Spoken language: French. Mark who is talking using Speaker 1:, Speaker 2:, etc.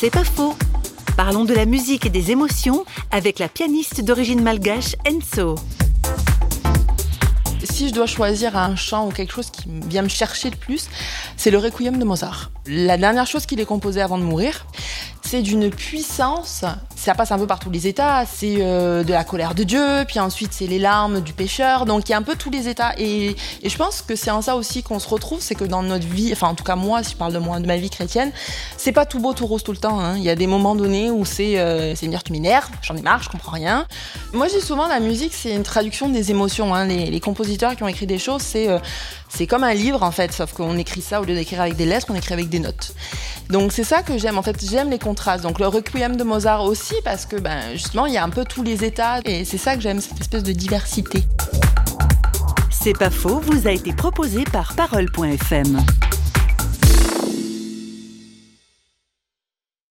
Speaker 1: C'est pas faux. Parlons de la musique et des émotions avec la pianiste d'origine malgache Enzo.
Speaker 2: Si je dois choisir un chant ou quelque chose qui vient me chercher le plus, c'est le Requiem de Mozart. La dernière chose qu'il ait composée avant de mourir, c'est d'une puissance. Ça passe un peu par tous les états. C'est euh, de la colère de Dieu, puis ensuite c'est les larmes du pécheur. Donc il y a un peu tous les états. Et, je pense que c'est en ça aussi qu'on se retrouve, c'est que dans notre vie, enfin en tout cas moi, si je parle de moi, de ma vie chrétienne, c'est pas tout beau, tout rose tout le temps. Hein. Il y a des moments donnés où c'est, euh, c'est dire tu m'énerves, j'en ai marre, je comprends rien. Moi dis souvent la musique c'est une traduction des émotions. Hein. Les, compositeurs qui ont écrit des choses, c'est euh, c'est comme un livre en fait, sauf qu'on écrit ça au lieu d'écrire avec des lettres, on écrit avec des notes. Donc c'est ça que j'aime en fait, j'aime les contrastes. Donc le Requiem de Mozart aussi parce que ben, justement il y a un peu tous les états et c'est ça que j'aime, cette espèce de diversité.
Speaker 1: C'est pas faux, vous a été proposé par parole.fm.